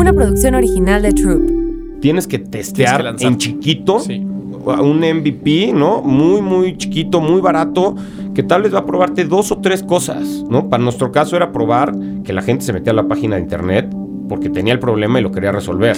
una producción original de Troop. Tienes que testear Tienes que en chiquito Sí. un MVP, ¿no? Muy, muy chiquito, muy barato, que tal vez va a probarte dos o tres cosas, ¿no? Para nuestro caso era probar que la gente se metía a la página de internet porque tenía el problema y lo quería resolver.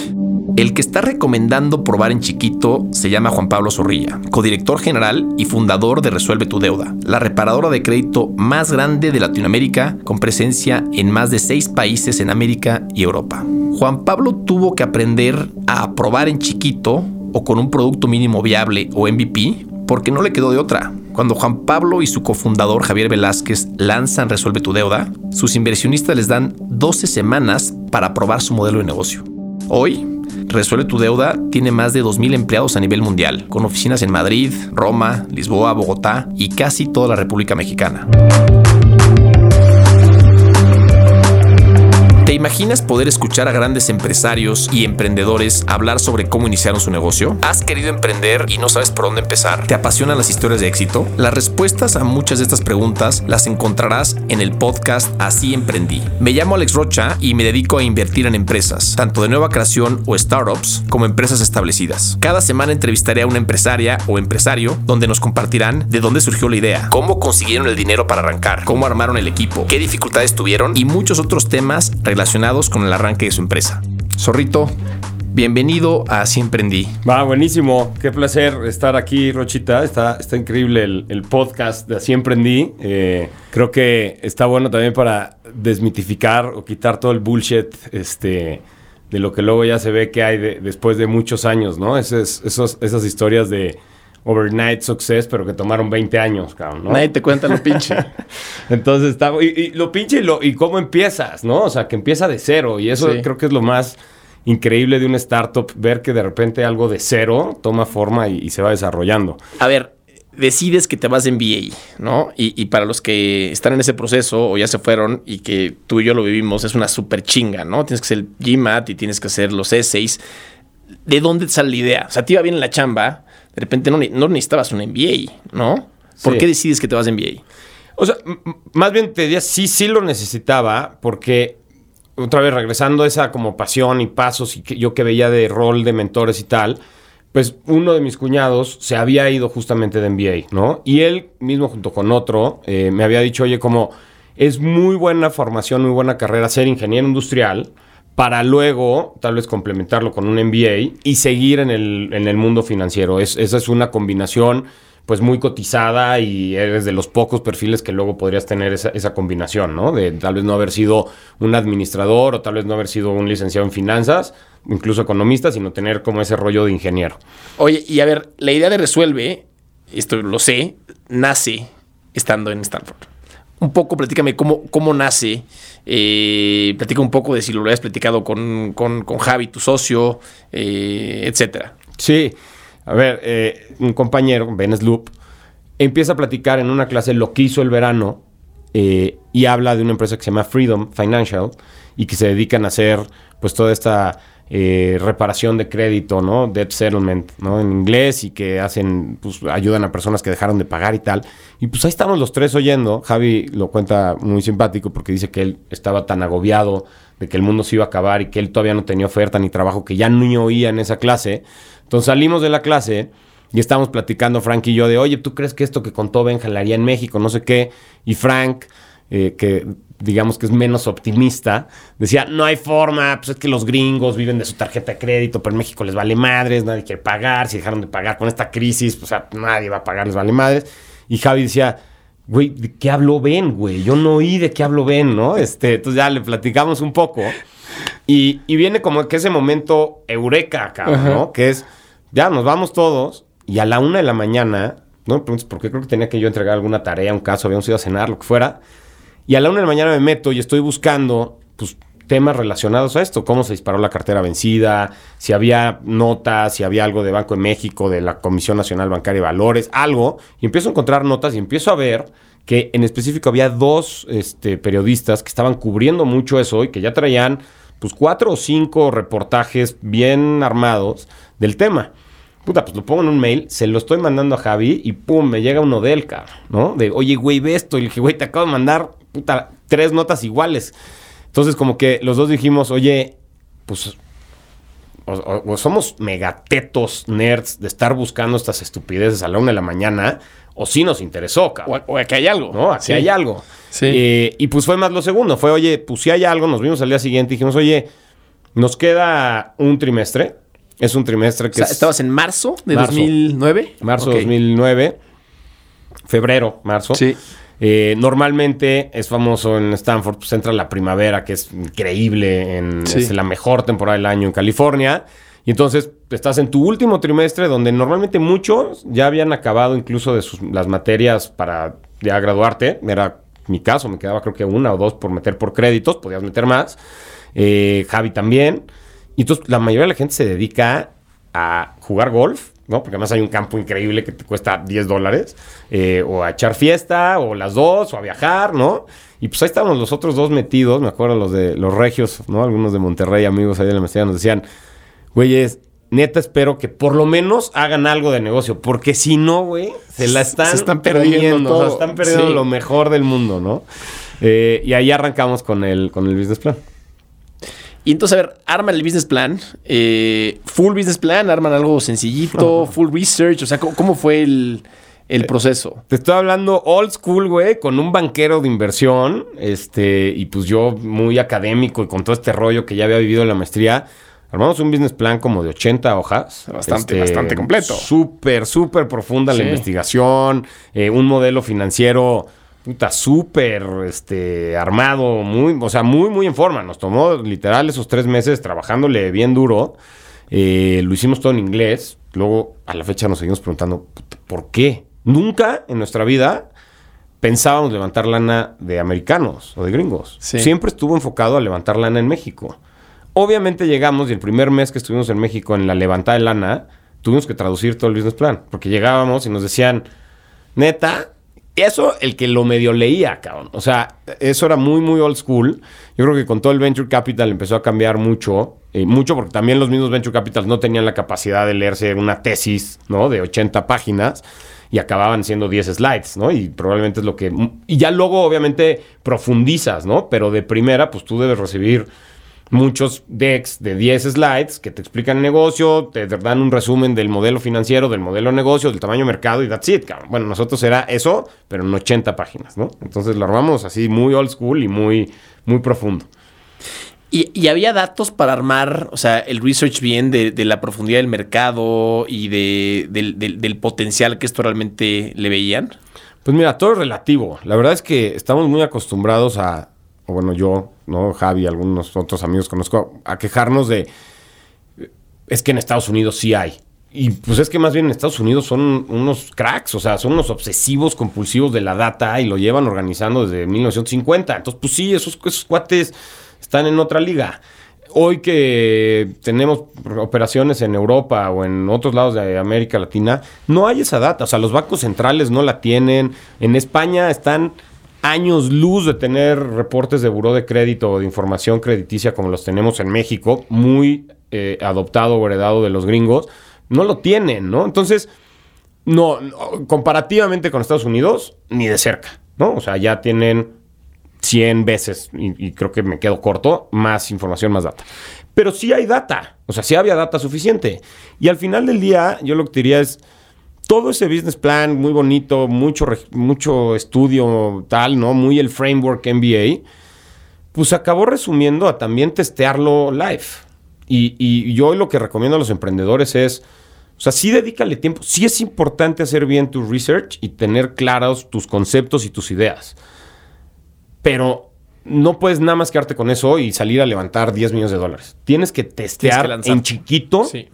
El que está recomendando probar en chiquito se llama Juan Pablo Zorrilla, codirector general y fundador de Resuelve tu Deuda, la reparadora de crédito más grande de Latinoamérica, con presencia en más de seis países en América y Europa. Juan Pablo tuvo que aprender a probar en chiquito o con un producto mínimo viable o MVP porque no le quedó de otra. Cuando Juan Pablo y su cofundador Javier Velázquez lanzan Resuelve tu Deuda, sus inversionistas les dan 12 semanas para probar su modelo de negocio. Hoy, Resuelve tu deuda tiene más de 2.000 empleados a nivel mundial, con oficinas en Madrid, Roma, Lisboa, Bogotá y casi toda la República Mexicana. Imaginas poder escuchar a grandes empresarios y emprendedores hablar sobre cómo iniciaron su negocio? ¿Has querido emprender y no sabes por dónde empezar? ¿Te apasionan las historias de éxito? Las respuestas a muchas de estas preguntas las encontrarás en el podcast Así Emprendí. Me llamo Alex Rocha y me dedico a invertir en empresas, tanto de nueva creación o startups, como empresas establecidas. Cada semana entrevistaré a una empresaria o empresario donde nos compartirán de dónde surgió la idea, cómo consiguieron el dinero para arrancar, cómo armaron el equipo, qué dificultades tuvieron y muchos otros temas relacionados con el arranque de su empresa. Zorrito, bienvenido a Así Emprendí. Va, buenísimo. Qué placer estar aquí, Rochita. Está, está increíble el, el podcast de Así Emprendí. Eh, creo que está bueno también para desmitificar o quitar todo el bullshit este, de lo que luego ya se ve que hay de- después de muchos años, ¿no? Esas, esos- esas historias de overnight success, pero que tomaron 20 años, cabrón, ¿no? Nadie te cuenta lo pinche. Entonces está. Y, y lo pinche y, lo, y cómo empiezas, ¿no? O sea, que empieza de cero. Y eso Sí. creo que es lo más increíble de una startup, ver que de repente algo de cero toma forma y, y se va desarrollando. A ver, decides que te vas de MBA, ¿no? Y, y para los que están en ese proceso o ya se fueron y que tú y yo lo vivimos, es una súper chinga, ¿no? Tienes que hacer el GMAT y tienes que hacer los essays. ¿De dónde te sale la idea? O sea, te iba bien en la chamba, de repente no, no necesitabas un MBA, ¿no? ¿Por Sí. qué decides que te vas de MBA? O sea, más bien te diría, sí, sí lo necesitaba, porque otra vez regresando a esa como pasión y pasos y que yo que veía de rol de mentores y tal, pues uno de mis cuñados se había ido justamente de MBA, ¿no? Y él mismo junto con otro eh, me había dicho, oye, como es muy buena formación, muy buena carrera ser ingeniero industrial para luego tal vez complementarlo con un MBA y seguir en el, en el mundo financiero. Es, esa es una combinación pues muy cotizada y eres de los pocos perfiles que luego podrías tener esa, esa combinación, ¿no? De tal vez no haber sido un administrador o tal vez no haber sido un licenciado en finanzas, incluso economista, sino tener como ese rollo de ingeniero. Oye, y a ver, la idea de Resuelve, esto lo sé, nace estando en Stanford. Un poco, platícame cómo, cómo nace. Eh, platica un poco de si lo habías platicado con, con, con Javi, tu socio, eh, etcétera. Sí, a ver, eh, un compañero, Ben Sloop, empieza a platicar en una clase lo que hizo el verano eh, y habla de una empresa que se llama Freedom Financial y que se dedican a hacer pues toda esta eh, reparación de crédito, ¿no? Debt settlement, ¿no? En inglés y que hacen, pues ayudan a personas que dejaron de pagar y tal. Y pues ahí estamos los tres oyendo. Javi lo cuenta muy simpático porque dice que él estaba tan agobiado de que el mundo se iba a acabar y que él todavía no tenía oferta ni trabajo, que ya ni oía en esa clase. Entonces salimos de la clase y estábamos platicando Frank y yo de, oye, ¿tú crees que esto que contó Ben jalaría en México? No sé qué. Y Frank, eh, que digamos que es menos optimista, decía, no hay forma, pues es que los gringos viven de su tarjeta de crédito, pero en México les vale madres, nadie quiere pagar, si dejaron de pagar con esta crisis, pues o sea, nadie va a pagar, les vale madres. Y Javi decía, güey, ¿de qué habló Ben, güey? Yo no oí de qué habló Ben, ¿no? Este, entonces ya le platicamos un poco. Y, y viene como que ese momento eureka, cabrón, ¿no? Que es, ya nos vamos todos y a la una de la mañana, no me preguntes por qué, creo que tenía que yo entregar alguna tarea, un caso, habíamos ido a cenar, lo que fuera. Y a la una de la mañana me meto y estoy buscando, pues, temas relacionados a esto. Cómo se disparó la cartera vencida, si había notas, si había algo de Banco de México, de la Comisión Nacional Bancaria de Valores, algo. Y empiezo a encontrar notas y empiezo a ver que en específico había dos este, periodistas que estaban cubriendo mucho eso y que ya traían, pues, cuatro o cinco reportajes bien armados del tema. Puta, pues lo pongo en un mail, se lo estoy mandando a Javi y pum, me llega uno de él, ¿no? De, oye, güey, ve esto. Y le dije, güey, te acabo de mandar, puta, tres notas iguales. Entonces, como que los dos dijimos, oye, pues, o, o- o somos megatetos nerds de estar buscando estas estupideces a la una de la mañana, o sí nos interesó, O, cabrón. o que hay algo. ¿no? Aquí Sí. hay algo. Sí. Eh, y pues fue más lo segundo. Fue, oye, pues si hay algo, nos vimos al día siguiente y dijimos, oye, nos queda un trimestre. Es un trimestre que sea, es estabas en marzo de Marzo. 2009. marzo de 2009, febrero, marzo. Sí. Eh, normalmente es famoso en Stanford, pues entra la primavera, que es increíble, en, Sí. es la mejor temporada del año en California. Y entonces estás en tu último trimestre, donde normalmente muchos ya habían acabado incluso de sus, las materias para ya graduarte. Era mi caso, me quedaba creo que una o dos por meter por créditos, podías meter más. Eh, Javi también. Y entonces la mayoría de la gente se dedica a jugar golf, ¿no? Porque además hay un campo increíble que te cuesta 10 dólares, eh, o a echar fiesta, o las dos, o a viajar, ¿no? Y pues ahí estábamos los otros dos metidos, me acuerdo los de los regios, ¿no? Algunos de Monterrey, amigos ahí de la maestría, nos decían, güeyes, neta espero que por lo menos hagan algo de negocio, porque si no, güey, se la están, Se están perdiendo comiendo, o sea, todo. están perdiendo Sí. lo mejor del mundo, ¿no? Eh, y ahí arrancamos con el, con el business plan. Y entonces, a ver, arman el business plan. eh, full business plan, arman algo sencillito, full research. O sea, ¿cómo, cómo fue el, el proceso? Te estoy hablando old school, güey, con un banquero de inversión, este, y pues yo muy académico y con todo este rollo que ya había vivido en la maestría. Armamos un business plan como de 80 hojas. Este, Bastante, bastante completo. Súper, súper profunda Sí. la investigación, eh, un modelo financiero, puta, súper, este, armado, muy, o sea, muy, muy en forma. Nos tomó literal esos tres meses trabajándole bien duro. Eh, lo hicimos todo en inglés. Luego, a la fecha nos seguimos preguntando, ¿por qué? Nunca en nuestra vida pensábamos levantar lana de americanos o de gringos. Sí. Siempre estuvo enfocado a levantar lana en México. Obviamente llegamos y el primer mes que estuvimos en México en la levantada de lana, tuvimos que traducir todo el business plan. Porque llegábamos y nos decían, neta, eso el que lo medio leía, cabrón. O sea, eso era muy, muy old school. Yo creo que con todo el venture capital empezó a cambiar mucho. eh, mucho porque también los mismos venture capitals no tenían la capacidad de leerse una tesis, ¿no? De 80 páginas y acababan siendo 10 slides, ¿no? Y probablemente es lo que... Y ya luego, obviamente, profundizas, ¿no? Pero de primera, pues tú debes recibir muchos decks de 10 slides que te explican el negocio, te dan un resumen del modelo financiero, del modelo de negocio, del tamaño de mercado y that's it, cabrón. Bueno, nosotros era eso, pero en 80 páginas, ¿no? Entonces lo armamos así muy old school y muy, muy profundo. Y, y había datos para armar, o sea, el research bien de, de la profundidad del mercado y de, del, del- del potencial que esto realmente le veían. Pues mira, todo es relativo. La verdad es que estamos muy acostumbrados a, o bueno, yo, ¿no? Javi, algunos otros amigos conozco, a quejarnos de, es que en Estados Unidos sí hay. Y pues es que más bien en Estados Unidos son unos cracks, o sea, son unos obsesivos compulsivos de la data y lo llevan organizando desde 1950. Entonces, pues sí, esos, esos cuates están en otra liga. Hoy que tenemos operaciones en Europa o en otros lados de América Latina, no hay esa data. O sea, los bancos centrales no la tienen. En España están años luz de tener reportes de buró de crédito o de información crediticia como los tenemos en México, muy eh, adoptado o heredado de los gringos. No lo tienen, ¿no? Entonces, no, comparativamente con Estados Unidos, ni de cerca, ¿no? O sea, ya tienen 100 veces, y, y creo que me quedo corto, más información, más data. Pero sí hay data, o sea, sí había data suficiente. Y al final del día, yo lo que diría es, todo ese business plan muy bonito, mucho, mucho estudio tal, ¿no? Muy el framework MBA, pues acabó resumiendo a también testearlo live. Y, y yo lo que recomiendo a los emprendedores es, o sea, sí dedícale tiempo, sí es importante hacer bien tu research y tener claros tus conceptos y tus ideas. Pero no puedes nada más quedarte con eso y salir a levantar 10 millones de dólares. Tienes que testear en chiquito Sí.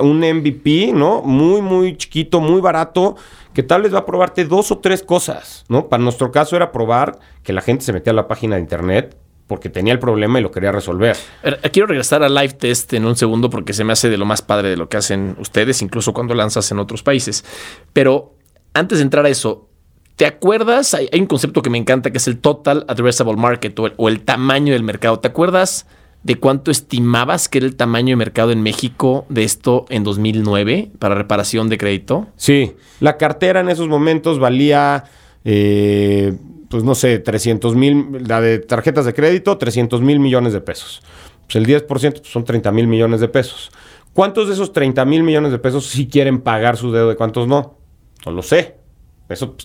Un MVP, ¿no? Muy, muy chiquito, muy barato, que tal vez va a probarte dos o tres cosas, ¿no? Para nuestro caso era probar que la gente se metía a la página de internet porque tenía el problema y lo quería resolver. Ver, Quiero regresar al live test en un segundo porque se me hace de lo más padre de lo que hacen ustedes, incluso cuando lanzas en otros países. Pero antes de entrar a eso, ¿te acuerdas? Hay, un concepto que me encanta que es el Total Addressable Market o el tamaño del mercado. ¿Te acuerdas de cuánto estimabas que era el tamaño de mercado en México de esto en 2009 para reparación de crédito? Sí, la cartera en esos momentos valía, eh, pues no sé, 300 mil, la de tarjetas de crédito, 300 mil millones de pesos. Pues el 10% pues, son 30 mil millones de pesos. ¿Cuántos de esos 30 mil millones de pesos sí quieren pagar su deuda y cuántos no? No lo sé. Eso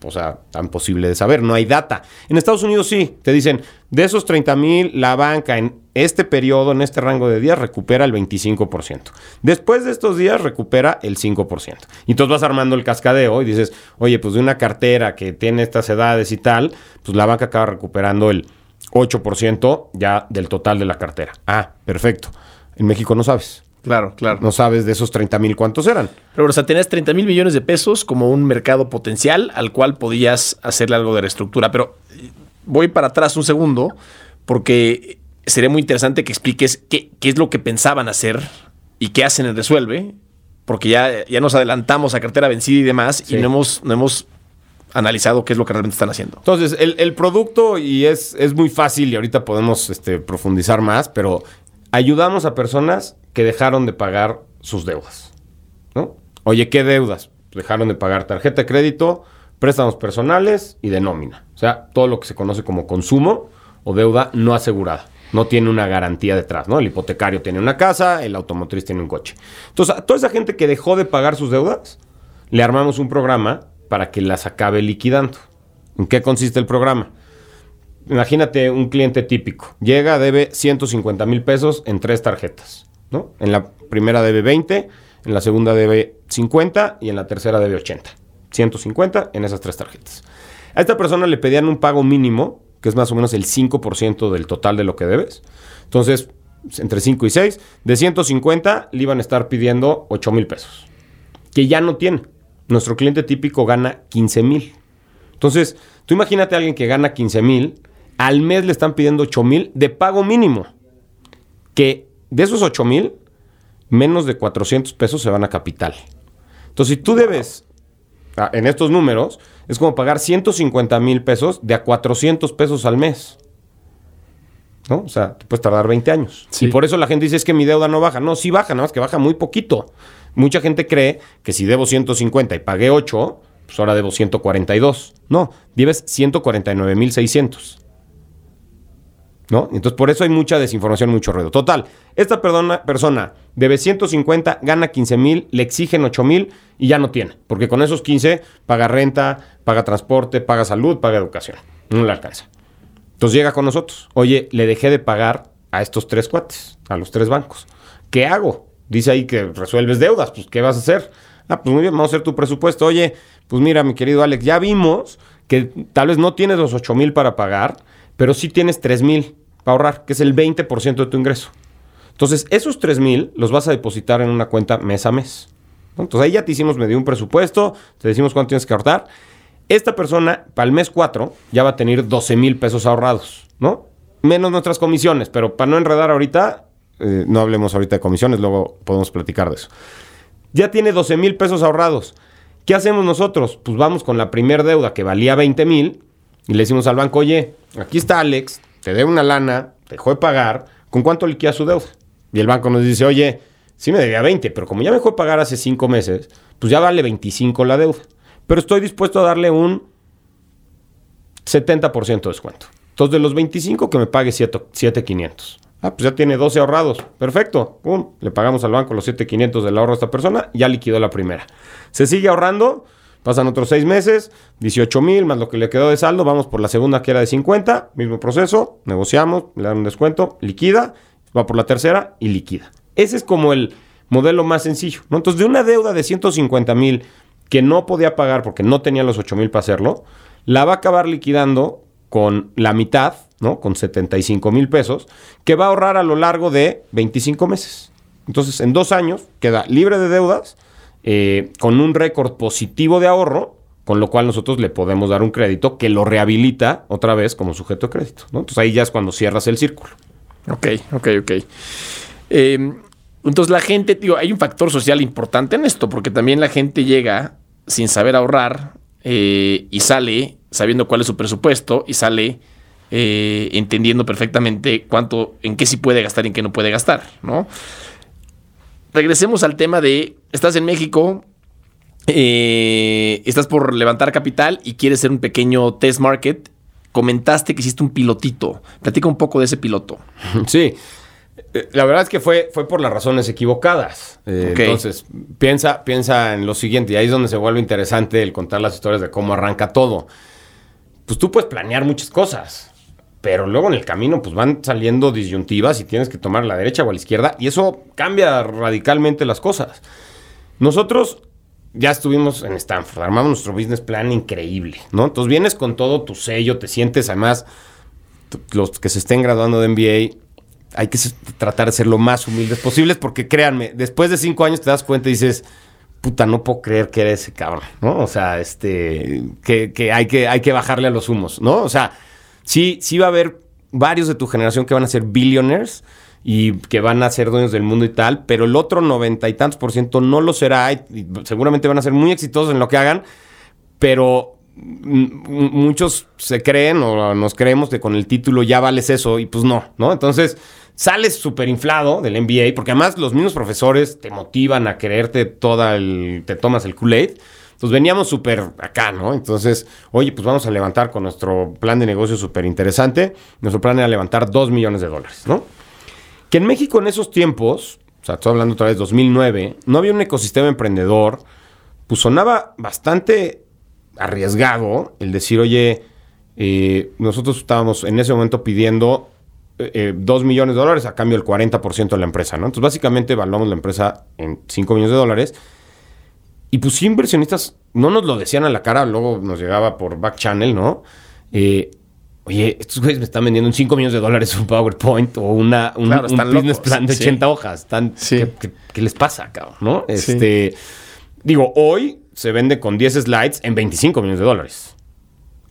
pues, sea, tan posible de saber, no hay data. En Estados Unidos sí, te dicen, de esos 30 mil, la banca en este periodo, en este rango de días, recupera el 25%. Después de estos días, recupera el 5%. Y entonces vas armando el cascadeo y dices, oye, pues de una cartera que tiene estas edades y tal, pues la banca acaba recuperando el 8% ya del total de la cartera. Ah, perfecto. En México no sabes. Claro, claro. No sabes de esos 30 mil cuántos eran. Pero, o sea, tenías 30 mil millones de pesos como un mercado potencial al cual podías hacerle algo de reestructura. Pero eh, voy para atrás un segundo porque sería muy interesante que expliques qué, qué es lo que pensaban hacer y qué hacen en Resuelve, porque ya, ya nos adelantamos a cartera vencida y demás Sí. y no hemos, no hemos analizado qué es lo que realmente están haciendo. Entonces, el, el producto, y es, es muy fácil, y ahorita podemos este, profundizar más, pero ayudamos a personas que dejaron de pagar sus deudas. ¿no? Oye, ¿qué deudas? Dejaron de pagar tarjeta de crédito, préstamos personales y de nómina. O sea, todo lo que se conoce como consumo o deuda no asegurada. No tiene una garantía detrás, ¿no? El hipotecario tiene una casa, el automotriz tiene un coche. Entonces, a toda esa gente que dejó de pagar sus deudas, le armamos un programa para que las acabe liquidando. ¿En qué consiste el programa? Imagínate un cliente típico. Llega, debe 150 mil pesos en tres tarjetas. ¿No? En la primera debe 20, en la segunda debe 50 y en la tercera debe 80. 150 en esas tres tarjetas. A esta persona le pedían un pago mínimo, que es más o menos el 5% del total de lo que debes. Entonces, entre 5 y 6, de 150 le iban a estar pidiendo 8 mil pesos, que ya no tiene. Nuestro cliente típico gana 15 mil. Entonces, tú imagínate a alguien que gana 15 mil, al mes le están pidiendo 8 mil de pago mínimo. Que de esos 8 mil, menos de 400 pesos se van a capital. Entonces, si tú debes, ah, en estos números, es como pagar 150 mil pesos de a 400 pesos al mes. ¿No? O sea, te puedes tardar 20 años. Sí. Y por eso la gente dice es que mi deuda no baja. No, sí baja, nada más que baja muy poquito. Mucha gente cree que si debo 150 y pagué 8, pues ahora debo 142. No, debes 149,600. ¿No? Entonces por eso hay mucha desinformación, mucho ruido. Total, esta persona debe 150, gana 15 mil, le exigen 8 mil y ya no tiene. Porque con esos 15 paga renta, paga transporte, paga salud, paga educación. No le alcanza. Entonces llega con nosotros. Oye, le dejé de pagar a estos tres cuates, a los tres bancos. ¿Qué hago? Dice ahí que resuelves deudas. Pues, ¿qué vas a hacer? Ah, pues muy bien, vamos a hacer tu presupuesto. Oye, pues mira, mi querido Alex, ya vimos que tal vez no tienes los 8 mil para pagar, pero sí tienes 3 mil para ahorrar, que es el 20% de tu ingreso. Entonces, esos 3 mil los vas a depositar en una cuenta mes a mes. Entonces, ahí ya te hicimos medio un presupuesto, te decimos cuánto tienes que ahorrar. Esta persona, para el mes 4, ya va a tener 12 mil pesos ahorrados, ¿no? Menos nuestras comisiones, pero para no enredar ahorita, eh, no hablemos ahorita de comisiones, luego podemos platicar de eso. Ya tiene 12 mil pesos ahorrados. ¿Qué hacemos nosotros? Pues vamos con la primer deuda que valía 20 mil y le decimos al banco, oye, aquí está Alex, te debe una lana, te dejó de pagar, ¿con cuánto liquida su deuda? Y el banco nos dice, oye, sí me debía 20, pero como ya me dejó de pagar hace 5 meses, pues ya vale 25 la deuda. Pero estoy dispuesto a darle un 70% de descuento. Entonces, de los 25 que me pague 7,500. Ah, pues ya tiene 12 ahorrados. Perfecto. Pum. Le pagamos al banco los 7,500 del ahorro a esta persona. Ya liquidó la primera. Se sigue ahorrando. Pasan otros 6 meses. 18 mil más lo que le quedó de saldo. Vamos por la segunda que era de 50. Mismo proceso. Negociamos. Le dan un descuento. Liquida. Va por la tercera y liquida. Ese es como el modelo más sencillo. ¿no? Entonces, de una deuda de 150 mil que no podía pagar porque no tenía los 8 mil para hacerlo, la va a acabar liquidando con la mitad, ¿no? Con 75 mil pesos, que va a ahorrar a lo largo de 25 meses. Entonces, en dos años queda libre de deudas, eh, con un récord positivo de ahorro, con lo cual nosotros le podemos dar un crédito que lo rehabilita otra vez como sujeto de crédito. ¿no? Entonces ahí ya es cuando cierras el círculo. Ok, ok, ok. Eh, entonces la gente, digo, hay un factor social importante en esto, porque también la gente llega sin saber ahorrar eh, y sale sabiendo cuál es su presupuesto y sale eh, entendiendo perfectamente cuánto, en qué sí puede gastar y en qué no puede gastar, ¿no? Regresemos al tema de, estás en México, eh, estás por levantar capital y quieres hacer un pequeño test market. Comentaste que hiciste un pilotito. Platica un poco de ese piloto. Sí. Eh, La verdad es que fue, fue por las razones equivocadas. Eh. Entonces, piensa, piensa en lo siguiente, y ahí es donde se vuelve interesante el contar las historias de cómo arranca todo. Pues tú puedes planear muchas cosas, pero luego en el camino pues van saliendo disyuntivas y tienes que tomar a la derecha o a la izquierda, y eso cambia radicalmente las cosas. Nosotros ya estuvimos en Stanford, armamos nuestro business plan increíble, ¿no? Entonces vienes con todo tu sello, te sientes además, los que se estén graduando de MBA, hay que tratar de ser lo más humildes posibles, porque créanme, después de cinco años te das cuenta y dices, puta, no puedo creer que eres ese cabrón, ¿no? O sea, este, que, que hay que hay que bajarle a los humos, ¿no? O sea, sí, sí va a haber varios de tu generación que van a ser billionaires y que van a ser dueños del mundo y tal, pero el otro noventa y tantos por ciento no lo será y, seguramente van a ser muy exitosos en lo que hagan, pero muchos se creen o nos creemos que con el título ya vales eso y pues no, ¿no? Entonces sales súper inflado del MBA porque además los mismos profesores te motivan a quererte toda el, te tomas el Kool-Aid. Entonces veníamos súper acá, ¿no? Entonces, oye, pues vamos a levantar con nuestro plan de negocio súper interesante. Nuestro plan era levantar 2 millones de dólares, ¿no? Que en México en esos tiempos, o sea, estoy hablando otra vez 2009, no había un ecosistema emprendedor, pues sonaba bastante arriesgado el decir, oye, eh, nosotros estábamos en ese momento pidiendo eh, 2 millones de dólares a cambio del 40% de la empresa, ¿no? Entonces, básicamente evaluamos la empresa en 5 millones de dólares. Y pues sí, inversionistas no nos lo decían a la cara, luego nos llegaba por back channel, ¿no? Eh, oye, estos güeyes me están vendiendo en 5 millones de dólares un PowerPoint o una, un, Claro, un están business locos, plan de sí. 80 hojas. Están, Sí. ¿qué, qué- qué les pasa, cabrón? ¿no? Sí. Este, Digo, hoy se vende con 10 slides en 25 millones de dólares.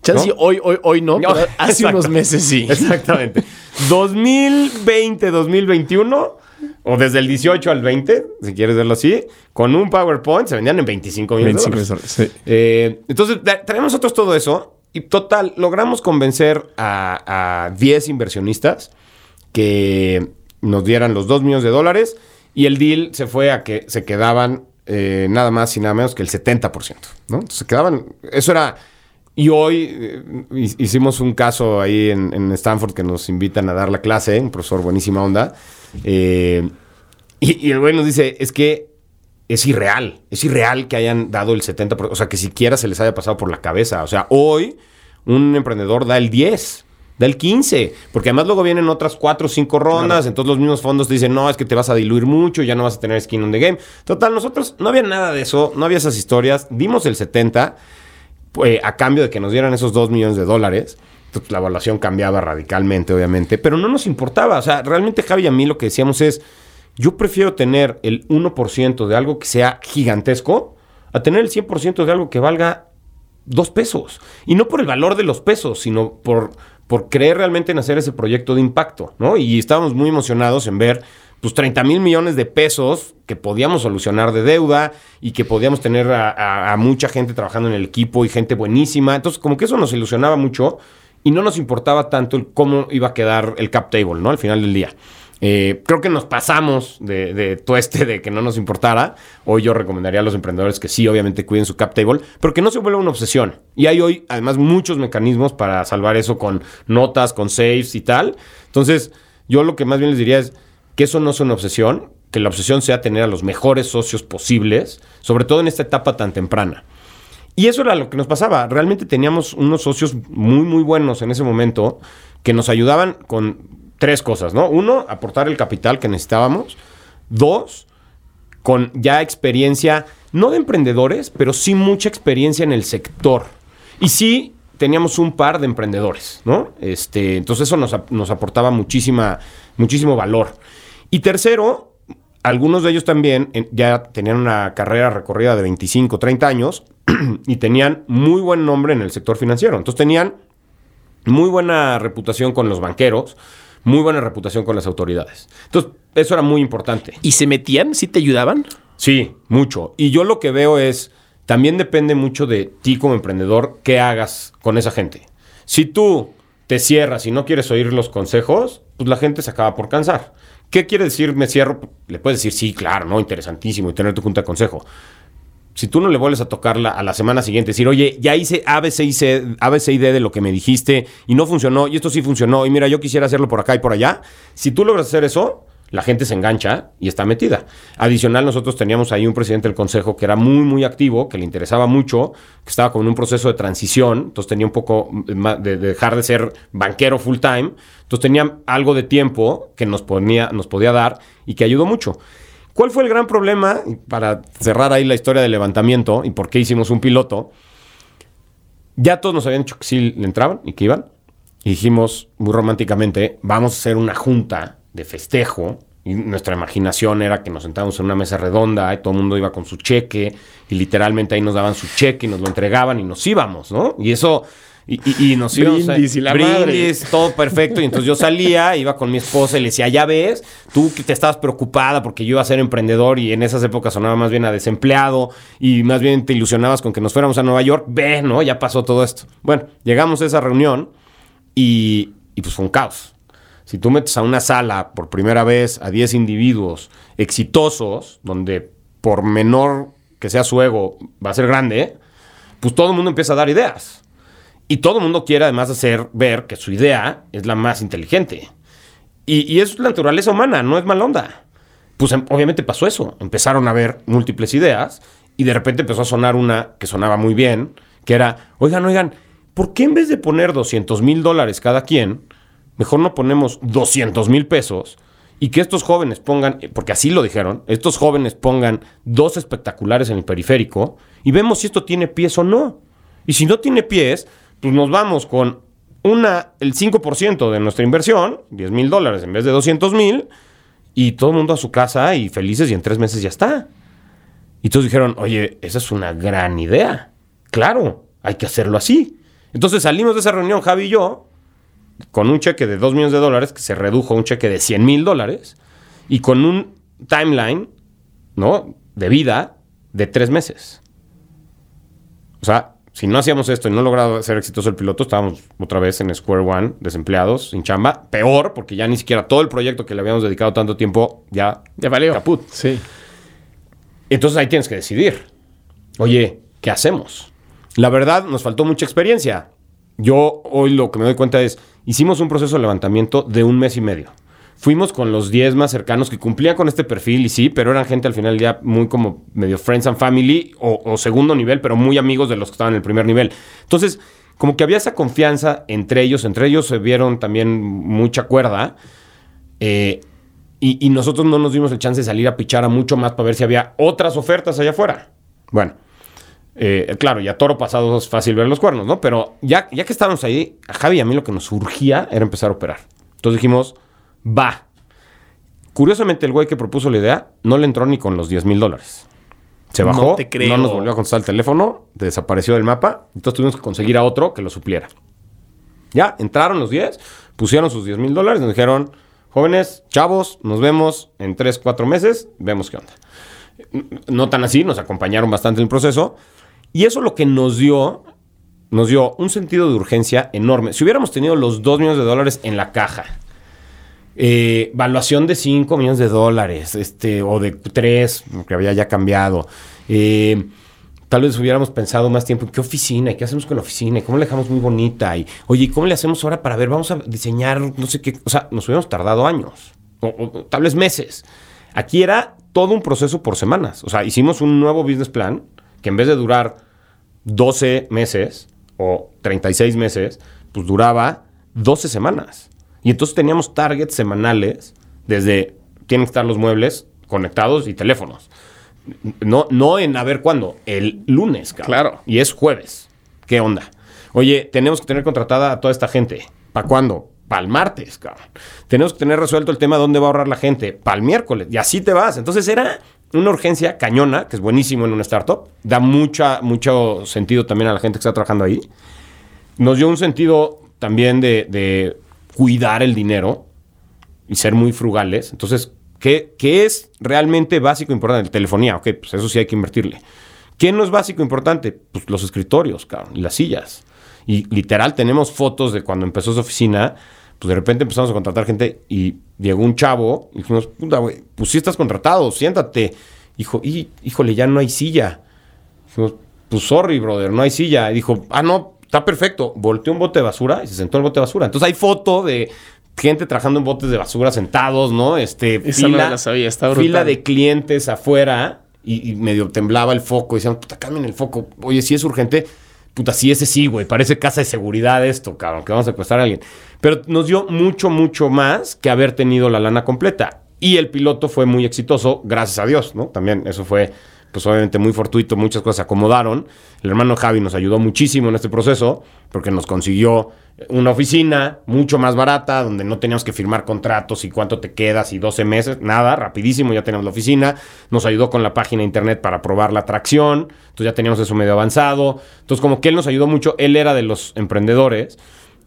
Chance ¿No? hoy, hoy, hoy no, No, pero hace unos meses sí. Exactamente. 2020, 2021, o desde el 18 al 20, si quieres verlo así, con un PowerPoint se vendían en 25 millones 25 de dólares. sí. Eh, entonces, tra- traemos nosotros todo eso y total, logramos convencer a, a 10 inversionistas que nos dieran los 2 millones de dólares y el deal se fue a que se quedaban eh, nada más y nada menos que el 70%, ¿no? Entonces se quedaban, eso era... Y hoy eh, hi- hicimos un caso ahí en, en Stanford que nos invitan a dar la clase, un profesor buenísima onda. eh, y, y el güey nos dice, es que es irreal. Es irreal que hayan dado el 70%. O sea, que siquiera se les haya pasado por la cabeza. O sea, hoy un emprendedor da el 10, da el 15. Porque además luego vienen otras 4 o 5 rondas. Entonces los mismos fondos te dicen, no, es que te vas a diluir mucho, ya no vas a tener skin on the game. Total, nosotros no había nada de eso, no había esas historias. Dimos el 70 pues, a cambio de que nos dieran esos 2 millones de dólares. Entonces, la evaluación cambiaba radicalmente, obviamente, pero no nos importaba. O sea, realmente Javi a mí lo que decíamos es, yo prefiero tener el 1% de algo que sea gigantesco a tener el 100% de algo que valga dos pesos. Y no por el valor de los pesos, sino por, por creer realmente en hacer ese proyecto de impacto, ¿no? Y estábamos muy emocionados en ver pues 30 mil millones de pesos que podíamos solucionar de deuda y que podíamos tener a, mucha gente trabajando en el equipo y gente buenísima. Entonces, como que eso nos ilusionaba mucho y no nos importaba tanto el cómo iba a quedar el cap table, ¿no? Al final del día. Eh, creo que nos pasamos de, de tueste de que no nos importara. Hoy yo recomendaría a los emprendedores que sí, obviamente, cuiden su cap table, pero que no se vuelva una obsesión. Y hay hoy, además, muchos mecanismos para salvar eso con notas, con saves y tal. Entonces, yo lo que más bien les diría es que eso no es una obsesión, que la obsesión sea tener a los mejores socios posibles, sobre todo en esta etapa tan temprana. Y eso era lo que nos pasaba. Realmente teníamos unos socios muy, muy buenos en ese momento que nos ayudaban con tres cosas, ¿no? Uno, aportar el capital que necesitábamos. Dos, con ya experiencia, no de emprendedores, pero sí mucha experiencia en el sector. Y sí teníamos un par de emprendedores, ¿no? Este, entonces eso nos, nos aportaba muchísima, muchísimo valor. Y tercero, algunos de ellos también ya tenían una carrera recorrida de 25, 30 años y tenían muy buen nombre en el sector financiero. Entonces tenían muy buena reputación con los banqueros, muy buena reputación con las autoridades. Entonces, eso era muy importante. ¿Y se metían? ¿Sí te ayudaban? Sí, mucho. Y yo lo que veo es, también depende mucho de ti como emprendedor, qué hagas con esa gente. Si tú te cierras y no quieres oír los consejos, pues la gente se acaba por cansar. ¿Qué quiere decir me cierro? Le puedes decir, sí, claro, ¿no? Interesantísimo y tener tu junta de consejo. Si tú no le vuelves a tocarla a la semana siguiente, decir, oye, ya hice A, B, C A, B, y D de lo que me dijiste y no funcionó, y esto sí funcionó, y mira, yo quisiera hacerlo por acá y por allá. Si tú logras hacer eso, la gente se engancha y está metida. Adicional, nosotros teníamos ahí un presidente del consejo que era muy, muy activo, que le interesaba mucho, que estaba como en un proceso de transición, entonces tenía un poco de, dejar de ser banquero full time, entonces tenía algo de tiempo que nos, ponía, nos podía dar y que ayudó mucho. ¿Cuál fue el gran problema? Para cerrar ahí la historia del levantamiento y por qué hicimos un piloto, ya todos nos habían dicho que sí le entraban y que iban. Y dijimos muy románticamente, vamos a hacer una junta de festejo. Y nuestra imaginación era que nos sentábamos en una mesa redonda y todo el mundo iba con su cheque y literalmente ahí nos daban su cheque y nos lo entregaban y nos íbamos, ¿no? Y eso... Y, nos íbamos brindis, y la brindis, todo perfecto. Y entonces yo salía, iba con mi esposa y le decía, ya ves, tú que te estabas preocupada porque yo iba a ser emprendedor y en esas épocas sonaba más bien a desempleado y más bien te ilusionabas con que nos fuéramos a Nueva York. Ve, ¿no? Ya pasó todo esto. Bueno, llegamos a esa reunión y, y pues fue un caos. Si tú metes a una sala por primera vez a 10 individuos exitosos, donde por menor que sea su ego va a ser grande, pues todo el mundo empieza a dar ideas. Y todo el mundo quiere además hacer ver que su idea es la más inteligente. Y, es la naturaleza humana, no es mal onda. Pues em, obviamente pasó eso. Empezaron a ver múltiples ideas y de repente empezó a sonar una que sonaba muy bien, que era, oigan, oigan, ¿por qué en vez de poner 200 mil dólares cada quien, mejor no ponemos 200 mil pesos y que estos jóvenes pongan, porque así lo dijeron, estos jóvenes pongan dos espectaculares en el periférico y vemos si esto tiene pies o no. Y si no tiene pies, pues nos vamos con una, el 5% de nuestra inversión, 10 mil dólares en vez de 200 mil, y todo el mundo a su casa y felices y en tres meses ya está. Y todos dijeron, oye, esa es una gran idea. Claro, hay que hacerlo así. Entonces salimos de esa reunión, Javi y yo, con un cheque de 2 millones de dólares, que se redujo a un cheque de 100 mil dólares, y con un timeline, ¿no? De vida de tres meses. O sea, si no hacíamos esto y no lograba ser exitoso el piloto, estábamos otra vez en Square One, desempleados, sin chamba. Peor, porque ya ni siquiera todo el proyecto que le habíamos dedicado tanto tiempo ya, ya valió. Caput. Sí. Entonces ahí tienes que decidir. Oye, ¿qué hacemos? La verdad, nos faltó mucha experiencia. Yo hoy lo que me doy cuenta es, hicimos un proceso de levantamiento de un mes y medio. Fuimos con los 10 más cercanos que cumplían con este perfil y sí, pero eran gente al final ya muy como medio friends and family o, segundo nivel, pero muy amigos de los que estaban en el primer nivel. Entonces, como que había esa confianza entre ellos, entre ellos se vieron también mucha cuerda. Eh, y, y, nosotros no nos dimos el chance de salir a pichar a mucho más para ver si había otras ofertas allá afuera. Bueno, eh, claro, ya toro pasado es fácil ver los cuernos, ¿no? Pero ya, ya que estábamos ahí, a Javi y a mí lo que nos urgía era empezar a operar. Entonces dijimos, va. Curiosamente, el güey que propuso la idea no le entró ni con los 10 mil dólares. Se bajó, no, no, nos volvió a contestar el teléfono, desapareció del mapa, entonces tuvimos que conseguir a otro que lo supliera. Ya, entraron los 10, pusieron sus 10 mil dólares, nos dijeron, jóvenes, chavos, nos vemos en 3, 4 meses, vemos qué onda. No tan así, nos acompañaron bastante en el proceso, y eso lo que nos dio, nos dio un sentido de urgencia enorme. Si hubiéramos tenido los 2 millones de dólares en la caja, eh, valuación de 5 millones de dólares, este, o de 3, que había ya cambiado. Eh, tal vez hubiéramos pensado más tiempo en qué oficina, y qué hacemos con la oficina, y cómo la dejamos muy bonita, y oye, ¿cómo le hacemos ahora para ver? Vamos a diseñar, no sé qué, o sea, nos hubiéramos tardado años, o, o tal vez meses. Aquí era todo un proceso por semanas. O sea, hicimos un nuevo business plan que en vez de durar 12 meses o 36 meses, pues duraba 12 semanas. Y entonces teníamos targets semanales desde tienen que estar los muebles conectados y teléfonos. No, no en a ver cuándo, el lunes, cabrón. Claro. Y es jueves. ¿Qué onda? Oye, tenemos que tener contratada a toda esta gente. ¿Para cuándo? Para el martes, cabrón. Tenemos que tener resuelto el tema de dónde va a ahorrar la gente. Para el miércoles. Y así te vas. Entonces era una urgencia cañona, que es buenísimo en una startup, da mucha, mucho sentido también a la gente que está trabajando ahí. Nos dio un sentido también de, cuidar el dinero y ser muy frugales. Entonces, ¿qué, ¿qué, es realmente básico e importante? Telefonía, ok, pues eso sí hay que invertirle. ¿Qué no es básico e importante? Pues los escritorios, cabrón, y las sillas. Y literal tenemos fotos de cuando empezó su oficina pues de repente empezamos a contratar gente y llegó un chavo y dijimos, puta, güey, pues sí estás contratado, siéntate. Dijo, y, híjole, ya no hay silla. Dijimos, pues sorry, brother, no hay silla. Y dijo, ah, no, está perfecto. Volteó un bote de basura y se sentó en el bote de basura. Entonces hay foto de gente trabajando en botes de basura sentados, ¿no? Este, Esa no me la sabía, está brutal. fila de clientes afuera y, y medio temblaba el foco. Y decían, puta, cambien el foco. Oye, si es urgente, puta, sí, ese sí, güey. Parece casa de seguridad esto, cabrón, que vamos a secuestrar a alguien. Pero nos dio mucho, mucho más que haber tenido la lana completa. Y el piloto fue muy exitoso, gracias a Dios, ¿no? También eso fue, pues obviamente muy fortuito, muchas cosas se acomodaron. El hermano Javi nos ayudó muchísimo en este proceso porque nos consiguió una oficina mucho más barata, donde no teníamos que firmar contratos y cuánto te quedas y 12 meses, nada, rapidísimo, ya teníamos la oficina. Nos ayudó con la página de internet para probar la atracción, entonces ya teníamos eso medio avanzado. Entonces como que él nos ayudó mucho, él era de los emprendedores.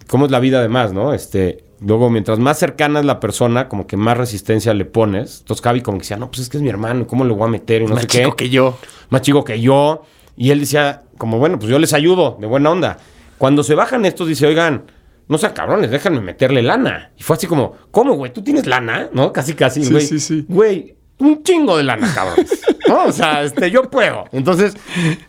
¿Cómo es la vida además, no? Este, luego, mientras más cercana es la persona, como que más resistencia le pones. Entonces Javi como que decía, no, pues es que es mi hermano, ¿cómo le voy a meter? Y no Más sé chico qué que yo. más chico que yo. Y él decía, como bueno, pues yo les ayudo, de buena onda. Cuando se bajan estos, dice, oigan, no sean cabrones, déjenme meterle lana. Y fue así como, ¿cómo, güey? ¿Tú tienes lana? ¿No? Casi, casi, Sí, güey. sí, sí. Güey, un chingo de lana, cabrón. ¿No? O sea, este, yo puedo. Entonces,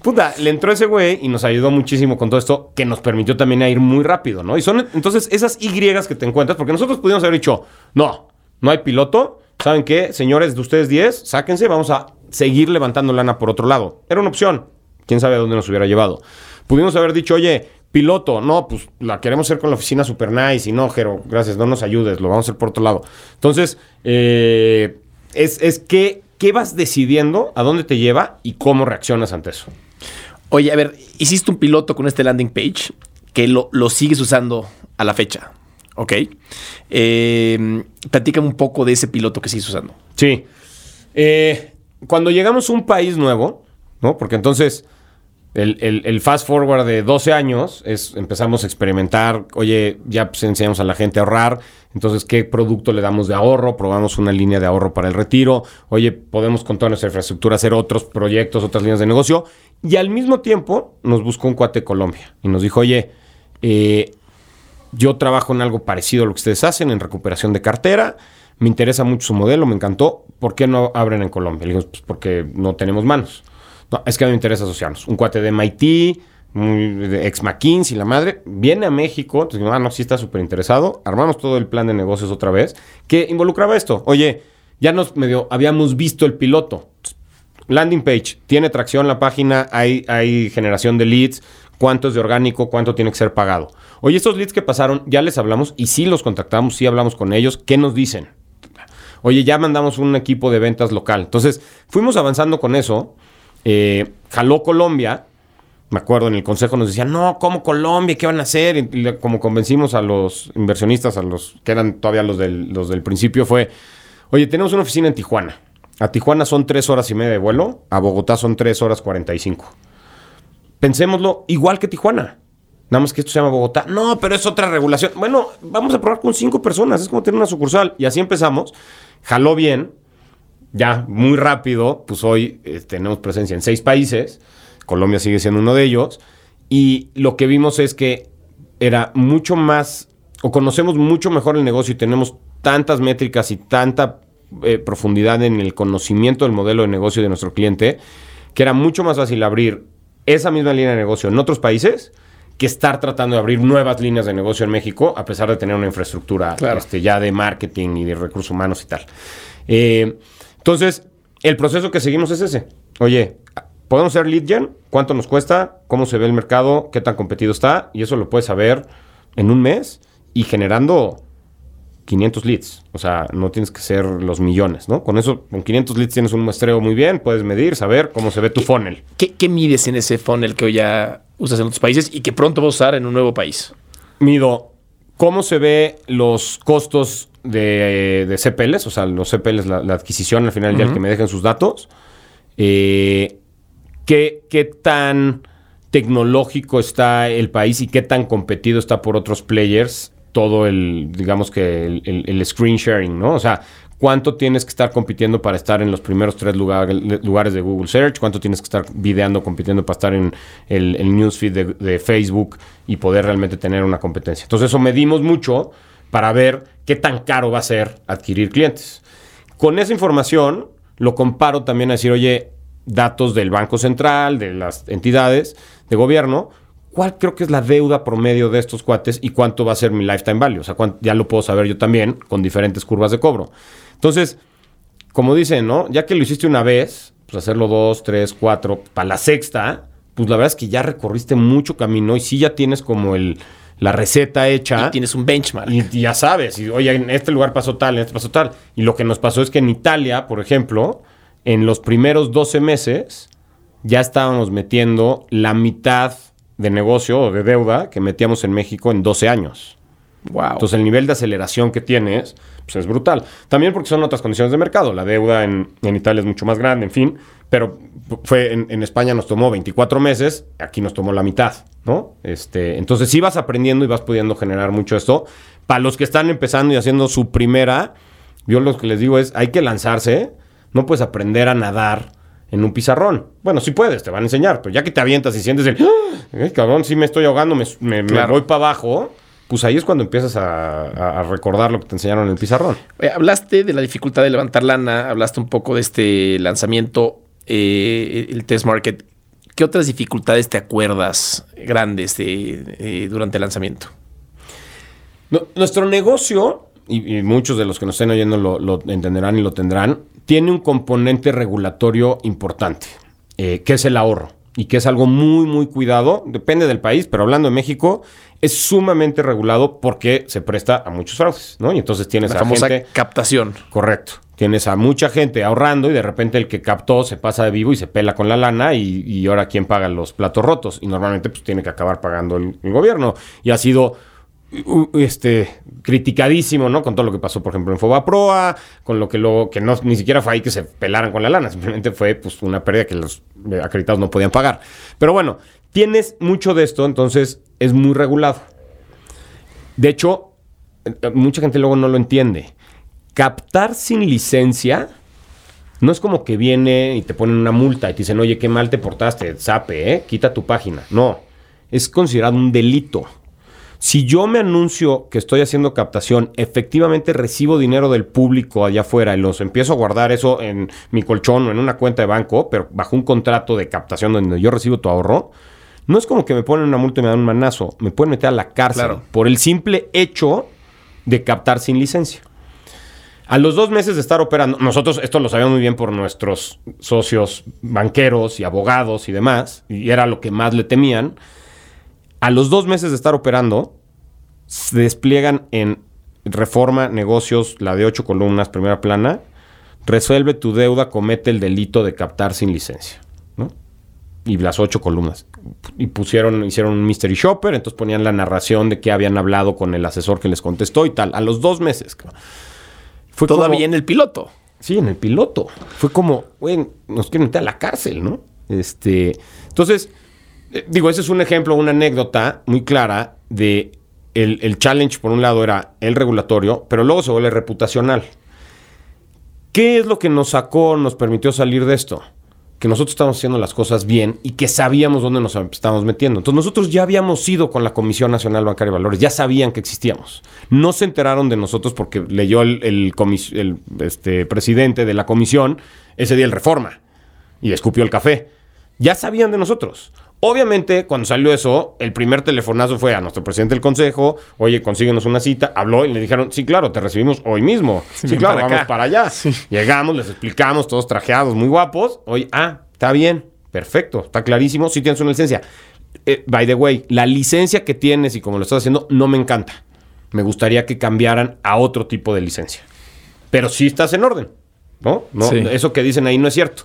puta, le entró ese güey y nos ayudó muchísimo con todo esto, que nos permitió también a ir muy rápido, ¿no? Y son entonces esas Y que te encuentras, porque nosotros pudimos haber dicho, no, no hay piloto. ¿Saben qué? Señores de ustedes 10, sáquense, vamos a seguir levantando lana por otro lado. Era una opción. Quién sabe a dónde nos hubiera llevado. Pudimos haber dicho, oye, piloto, no, pues la queremos hacer con la oficina super nice y no, Jero, gracias, no nos ayudes, lo vamos a hacer por otro lado. Entonces, eh, es, es que, ¿qué vas decidiendo, a dónde te lleva y cómo reaccionas ante eso? Oye, a ver, hiciste un piloto con este landing page que lo, lo sigues usando a la fecha. ¿Ok? Eh, platícame un poco de ese piloto que sigues usando. Sí. Eh, cuando llegamos a un país nuevo, ¿no? Porque entonces el, fast forward de 12 años es empezamos a experimentar, oye, ya pues, enseñamos a la gente a ahorrar, entonces qué producto le damos de ahorro, probamos una línea de ahorro para el retiro, oye, podemos con toda nuestra infraestructura hacer otros proyectos, otras líneas de negocio, y al mismo tiempo nos buscó un cuate Colombia y nos dijo, oye, eh, yo trabajo en algo parecido a lo que ustedes hacen, en recuperación de cartera. Me interesa mucho su modelo, me encantó. ¿Por qué no abren en Colombia? Le digo, pues porque no tenemos manos. No, es que a mí me interesa asociarnos. Un cuate de MIT, de ex McKinsey, la madre, viene a México. Entonces, ah, no, sí está súper interesado. Armamos todo el plan de negocios otra vez, que involucraba esto. Oye, ya nos medio habíamos visto el piloto. Landing page, tiene tracción la página, hay, hay generación de leads, cuánto es de orgánico, cuánto tiene que ser pagado. Oye, estos leads que pasaron, ya les hablamos y sí los contactamos, sí hablamos con ellos, ¿qué nos dicen? Oye, ya mandamos un equipo de ventas local. Entonces, fuimos avanzando con eso. Eh, jaló Colombia. Me acuerdo, en el consejo nos decían, no, ¿cómo Colombia? ¿Qué van a hacer? Como convencimos a los inversionistas, a los que eran todavía los del, los del principio, fue, oye, tenemos una oficina en Tijuana. A Tijuana son tres horas y media de vuelo, a Bogotá son tres horas cuarenta y cinco. Pensémoslo igual que Tijuana. Nada más que esto se llama Bogotá. No, pero es otra regulación. Bueno, vamos a probar con cinco personas. Es como tener una sucursal. Y así empezamos. Jaló bien. Ya, muy rápido. Pues hoy eh, tenemos presencia en seis países. Colombia sigue siendo uno de ellos. Y lo que vimos es que era mucho más, o conocemos mucho mejor el negocio y tenemos tantas métricas y tanta eh, profundidad en el conocimiento del modelo de negocio de nuestro cliente, que era mucho más fácil abrir esa misma línea de negocio en otros países que estar tratando de abrir nuevas líneas de negocio en México, a pesar de tener una infraestructura Claro. este, ya de marketing y de recursos humanos y tal. Eh, entonces, el proceso que seguimos es ese. Oye, podemos hacer lead gen, cuánto nos cuesta, cómo se ve el mercado, qué tan competido está, y eso lo puedes saber en un mes y generando 500 leads. O sea, no tienes que ser los millones, ¿no? Con eso, con 500 leads tienes un muestreo muy bien, puedes medir, saber cómo se ve tu funnel. ¿Qué, qué mides en ese funnel que hoy ya usas en otros países y que pronto vas a usar en un nuevo país? Mido cómo se ve los costos de, de CPLs, o sea, los CPLs, la, la adquisición al final del día, el que me dejen sus datos. Eh, qué, qué tan tecnológico está el país y qué tan competido está por otros players todo el, digamos que el, el- el screen sharing, ¿no? O sea, cuánto tienes que estar compitiendo para estar en los primeros tres lugar- lugares de Google Search, cuánto tienes que estar videando, compitiendo para estar en el, el newsfeed de, de Facebook y poder realmente tener una competencia. Entonces eso medimos mucho para ver qué tan caro va a ser adquirir clientes. Con esa información lo comparo también a decir, oye, datos del Banco Central, de las entidades de gobierno, ¿cuál creo que es la deuda promedio de estos cuates y cuánto va a ser mi lifetime value? O sea, ya lo puedo saber yo también con diferentes curvas de cobro. Entonces, como dicen, ¿no? Ya que lo hiciste una vez, pues hacerlo dos, tres, cuatro, para la sexta, pues la verdad es que ya recorriste mucho camino y sí ya tienes como el, la receta hecha. Y tienes un benchmark. Y, ya sabes, y, oye, en este lugar pasó tal, en este pasó tal. Y lo que nos pasó es que en Italia, por ejemplo, en los primeros 12 meses ya estábamos metiendo la mitad de negocio o de deuda que metíamos en México en 12 años. Wow. Entonces el nivel de aceleración que tienes pues es brutal. También porque son otras condiciones de mercado. La deuda en, Italia es mucho más grande, en fin. Pero fue en, España nos tomó 24 meses, aquí nos tomó la mitad, ¿no? Este, entonces sí vas aprendiendo y vas pudiendo generar mucho esto. Para los que están empezando y haciendo su primera, yo lo que les digo es, hay que lanzarse. No puedes aprender a nadar en un pizarrón. Bueno, sí puedes, te van a enseñar, pero ya que te avientas y sientes el, cabrón, sí me estoy ahogando, me, voy para abajo, pues ahí es cuando empiezas a, recordar lo que te enseñaron en el pizarrón. hablaste de la dificultad de levantar lana, hablaste un poco de este lanzamiento, eh, el test market. ¿Qué otras dificultades te acuerdas grandes de, durante el lanzamiento? nuestro negocio, y, muchos de los que nos estén oyendo lo entenderán y lo tendrán, tiene un componente regulatorio importante, eh, que es el ahorro y que es algo muy, muy cuidado. Depende del país, pero hablando de México, es sumamente regulado porque se presta a muchos fraudes, ¿no? Y entonces tienes La famosa captación. Correcto. Tienes a mucha gente ahorrando y de repente el que captó se pasa de vivo y se pela con la lana y, ahora quién paga los platos rotos. Y normalmente pues tiene que acabar pagando el gobierno. Y ha sido este, criticadísimo, ¿no? Con todo lo que pasó, por ejemplo, en Fobaproa, con lo que luego, que no, ni siquiera fue ahí que se pelaran con la lana, simplemente fue pues una pérdida que los acreditados no podían pagar. Pero bueno, tienes mucho de esto, entonces es muy regulado. De hecho, mucha gente luego no lo entiende. Captar sin licencia no es como que viene y te ponen una multa y te dicen, oye, qué mal te portaste, sape, ¿eh? quita tu página. No, es considerado un delito. Si yo me anuncio que estoy haciendo captación, efectivamente recibo dinero del público allá afuera y los empiezo a guardar eso en mi colchón o en una cuenta de banco, pero bajo un contrato de captación donde yo recibo tu ahorro, no es como que me ponen una multa y me dan un manazo, me pueden meter a la cárcel por el simple hecho de captar sin licencia. A los dos meses de estar operando, nosotros esto lo sabíamos muy bien por nuestros socios banqueros y abogados y demás, y era lo que más le temían a los dos meses de estar operando, se despliegan en reforma, negocios, la de ocho columnas, primera plana, resuelve tu deuda, comete el delito de captar sin licencia. ¿no? Y las ocho columnas. Y pusieron, hicieron un mystery shopper, entonces ponían la narración de que habían hablado con el asesor que les contestó y tal. A los dos meses. Fue Todavía en el piloto. Sí, en el piloto. Fue como, güey, nos quieren meter a la cárcel, ¿no? Este. Entonces digo, ese es un ejemplo, una anécdota muy clara de el, challenge, por un lado, era el regulatorio, pero luego se vuelve reputacional. ¿Qué es lo que nos sacó, nos permitió salir de esto? Que nosotros estábamos haciendo las cosas bien y que sabíamos dónde nos estábamos metiendo. Entonces nosotros ya habíamos ido con la Comisión Nacional Bancaria de Valores, ya sabían que existíamos. No se enteraron de nosotros porque leyó el, el, este, presidente de la comisión ese día el reforma y escupió el café. Ya sabían de nosotros. Obviamente, cuando salió eso, el primer telefonazo fue a nuestro presidente del consejo, oye, consíguenos una cita, habló y le dijeron, sí, claro, te recibimos hoy mismo. Sí, claro, vamos para allá. Llegamos, les explicamos, todos trajeados, muy guapos. Oye, ah, está bien, perfecto, está clarísimo, sí tienes una licencia. Eh, by the way, la licencia que tienes y como lo estás haciendo, no me encanta. Me gustaría que cambiaran a otro tipo de licencia. Pero sí estás en orden, ¿no? no Eso que dicen ahí no es cierto.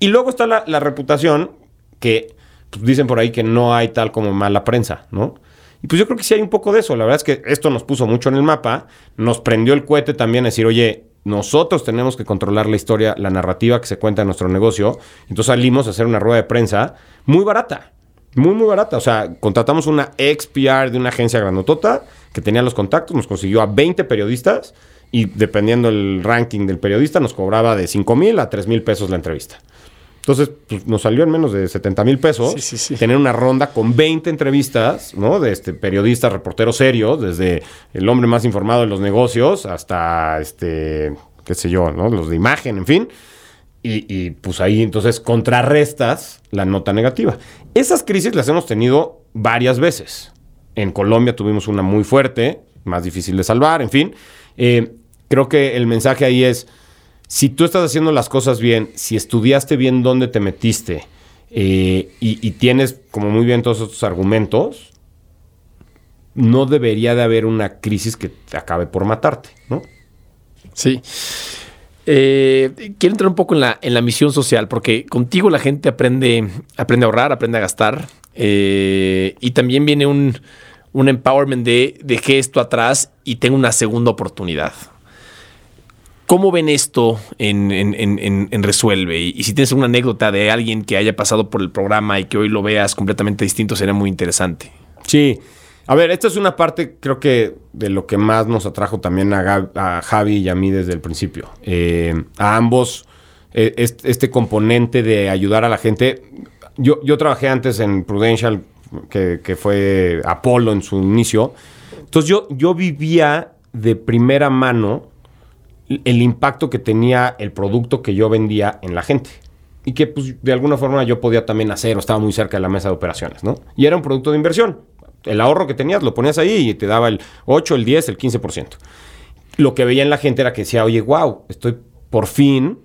Y luego está la, la reputación que pues, dicen por ahí que no hay tal como mala prensa, ¿no? Y pues yo creo que sí hay un poco de eso. La verdad es que esto nos puso mucho en el mapa, nos prendió el cohete también a decir, oye, nosotros tenemos que controlar la historia, la narrativa que se cuenta en nuestro negocio. Entonces salimos a hacer una rueda de prensa muy barata. Muy, muy barata. O sea, contratamos una XPR de una agencia granotota que tenía los contactos, nos consiguió a 20 periodistas y dependiendo el ranking del periodista nos cobraba de 5 mil a 3 mil pesos la entrevista. Entonces, pues, nos salió en menos de 70 mil pesos tener una ronda con 20 entrevistas, ¿no? De este, periodistas, reporteros serios, desde el hombre más informado de los negocios hasta, este, qué sé yo, ¿no? Los de imagen, en fin. y, y, pues ahí entonces contrarrestas la nota negativa. Esas crisis las hemos tenido varias veces. En Colombia tuvimos una muy fuerte, más difícil de salvar, en fin. Eh, creo que el mensaje ahí es, si tú estás haciendo las cosas bien, si estudiaste bien dónde te metiste eh, y, tienes como muy bien todos estos argumentos, no debería de haber una crisis que te acabe por matarte, ¿no? Sí. Eh, quiero entrar un poco en la, en la misión social, porque contigo la gente aprende, aprende a ahorrar, aprende a gastar, eh, y también viene un, un empowerment de dejé esto atrás y tengo una segunda oportunidad. ¿Cómo ven esto en, Resuelve? Y, si tienes una anécdota de alguien que haya pasado por el programa y que hoy lo veas completamente distinto, sería muy interesante. Sí. A ver, esta es una parte, creo que, de lo que más nos atrajo también a, Javi y a mí desde el principio. Eh, a ambos, eh, este, componente de ayudar a la gente. Yo, yo trabajé antes en Prudential, que, que, fue Apolo en su inicio. Entonces yo, yo vivía de primera mano el impacto que tenía el producto que yo vendía en la gente. Y que pues, de alguna forma yo podía también hacer o estaba muy cerca de la mesa de operaciones, ¿no? Y era un producto de inversión el ahorro que tenías lo ponías ahí y te daba el 8, el 10, el 15%. Lo que veía en la gente era que decía, oye, wow, estoy por fin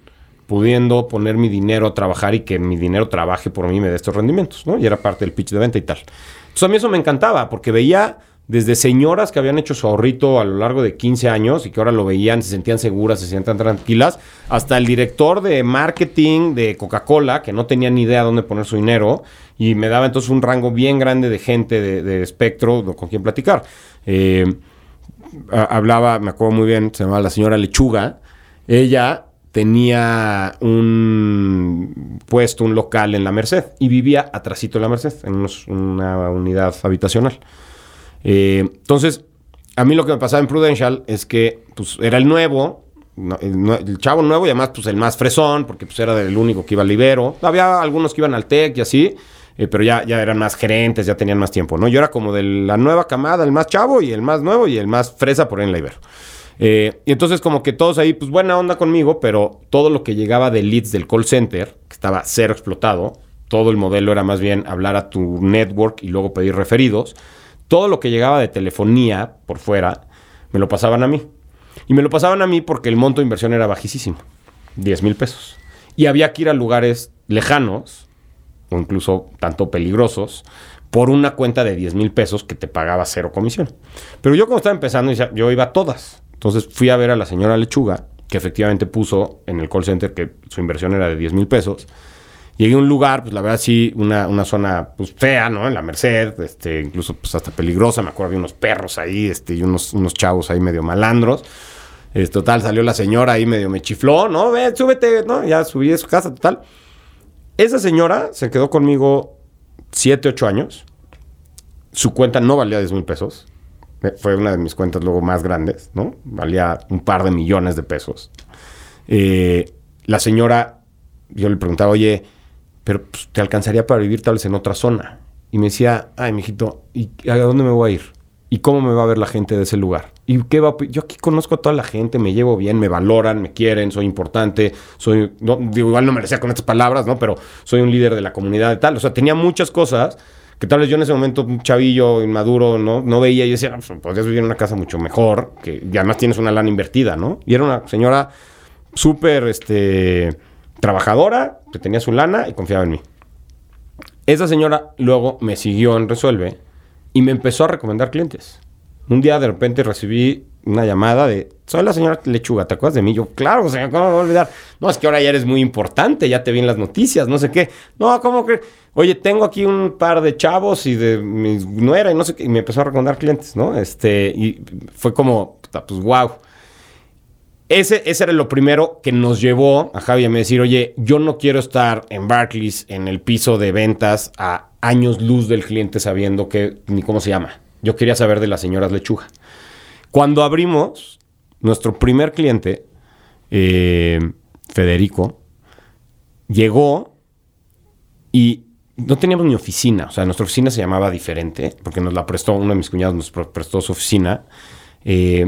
pudiendo poner mi dinero a trabajar y que mi dinero trabaje por mí y me dé estos rendimientos, ¿no? Y era parte del pitch de venta y tal. Entonces a mí eso me encantaba porque veía desde señoras que habían hecho su ahorrito a lo largo de 15 años y que ahora lo veían, se sentían seguras, se sentían tranquilas, hasta el director de marketing de Coca-Cola, que no tenía ni idea dónde poner su dinero, y me daba entonces un rango bien grande de gente de, de espectro con quien platicar. Eh, hablaba, me acuerdo muy bien, se llamaba la señora Lechuga, ella tenía un puesto, un local en la Merced y vivía atrásito de la Merced, en una unidad habitacional. Eh, entonces, a mí lo que me pasaba en Prudential es que pues, era el nuevo, el, chavo nuevo y además pues, el más fresón, porque pues, era el único que iba al Libero. Había algunos que iban al TEC y así, eh, pero ya, ya eran más gerentes, ya tenían más tiempo, ¿no? Yo era como de la nueva camada, el más chavo y el más nuevo y el más fresa por en la Ibero. Eh, y entonces como que todos ahí, pues buena onda conmigo, pero todo lo que llegaba de leads del call center, que estaba cero explotado, todo el modelo era más bien hablar a tu network y luego pedir referidos todo lo que llegaba de telefonía por fuera, me lo pasaban a mí. Y me lo pasaban a mí porque el monto de inversión era bajísimo, 10 mil pesos. Y había que ir a lugares lejanos, o incluso tanto peligrosos, por una cuenta de 10 mil pesos que te pagaba cero comisión. Pero yo como estaba empezando, yo iba a todas. Entonces fui a ver a la señora Lechuga, que efectivamente puso en el call center que su inversión era de 10 mil pesos. Llegué a un lugar, pues la verdad sí, una, una zona pues fea, ¿no? En la Merced, este, incluso pues hasta peligrosa. Me acuerdo, había unos perros ahí, este, y unos, unos chavos ahí medio malandros. Total, salió la señora ahí medio me chifló, ¿no? Ve, súbete, ¿no? Ya subí a su casa, total. Esa señora se quedó conmigo 7, 8 años. Su cuenta no valía 10 mil pesos. Fue una de mis cuentas luego más grandes, ¿no? Valía un par de millones de pesos. Eh, la señora, yo le preguntaba, oye, pero pues, te alcanzaría para vivir tal vez en otra zona. Y me decía, ay, mijito, ¿y a dónde me voy a ir? ¿Y cómo me va a ver la gente de ese lugar? ¿Y qué va Yo aquí conozco a toda la gente, me llevo bien, me valoran, me quieren, soy importante, soy... No, digo, igual no me decía con estas palabras, ¿no? Pero soy un líder de la comunidad y tal. O sea, tenía muchas cosas que tal vez yo en ese momento, un chavillo inmaduro, ¿no? No veía y decía, pues, podrías vivir en una casa mucho mejor, que y además tienes una lana invertida, ¿no? Y era una señora súper, este trabajadora, que tenía su lana y confiaba en mí. Esa señora luego me siguió en Resuelve y me empezó a recomendar clientes. Un día de repente recibí una llamada de, soy la señora Lechuga, ¿te acuerdas de mí? Yo, claro, señor, ¿cómo me voy a olvidar? No, es que ahora ya eres muy importante, ya te vi en las noticias, no sé qué. No, ¿cómo que? Oye, tengo aquí un par de chavos y de mi nuera y no sé qué. Y me empezó a recomendar clientes, ¿no? Este, y fue como, pues, wow. Ese, ese, era lo primero que nos llevó a Javi a decir, oye, yo no quiero estar en Barclays, en el piso de ventas, a años luz del cliente sabiendo que ni cómo se llama. Yo quería saber de las señoras lechuga. Cuando abrimos, nuestro primer cliente, eh, Federico, llegó y no teníamos ni oficina. O sea, nuestra oficina se llamaba diferente, porque nos la prestó, uno de mis cuñados nos prestó su oficina. Eh,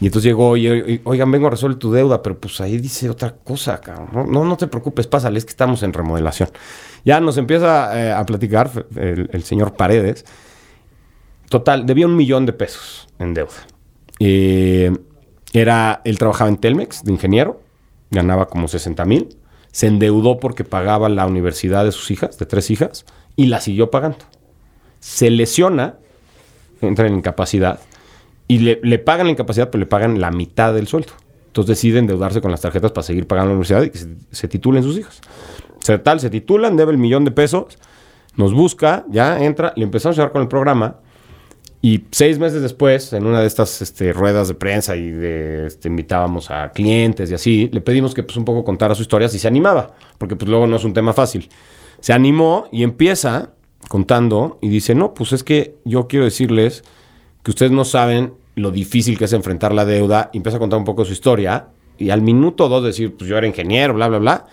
Y entonces llegó y, y, oigan, vengo a resolver tu deuda, pero pues ahí dice otra cosa, cabrón. No, no, te preocupes, pásale, es que estamos en remodelación. Ya nos empieza eh, a platicar el, el señor Paredes. Total, debía un millón de pesos en deuda. Eh, era, él trabajaba en Telmex de ingeniero, ganaba como 60 mil. Se endeudó porque pagaba la universidad de sus hijas, de tres hijas, y la siguió pagando. Se lesiona, entra en incapacidad, y le, le pagan la incapacidad, pero le pagan la mitad del sueldo. Entonces decide endeudarse con las tarjetas para seguir pagando la universidad y que se, se titulen sus hijas. O sea, tal, se titulan, debe el millón de pesos, nos busca, ya entra, le empezamos a llevar con el programa y seis meses después, en una de estas este, ruedas de prensa y de, este, invitábamos a clientes y así, le pedimos que pues un poco contara su historia si se animaba, porque pues luego no es un tema fácil. Se animó y empieza contando y dice, no, pues es que yo quiero decirles que ustedes no saben lo difícil que es enfrentar la deuda. Y empieza a contar un poco su historia y al minuto dos decir, pues yo era ingeniero, bla, bla, bla.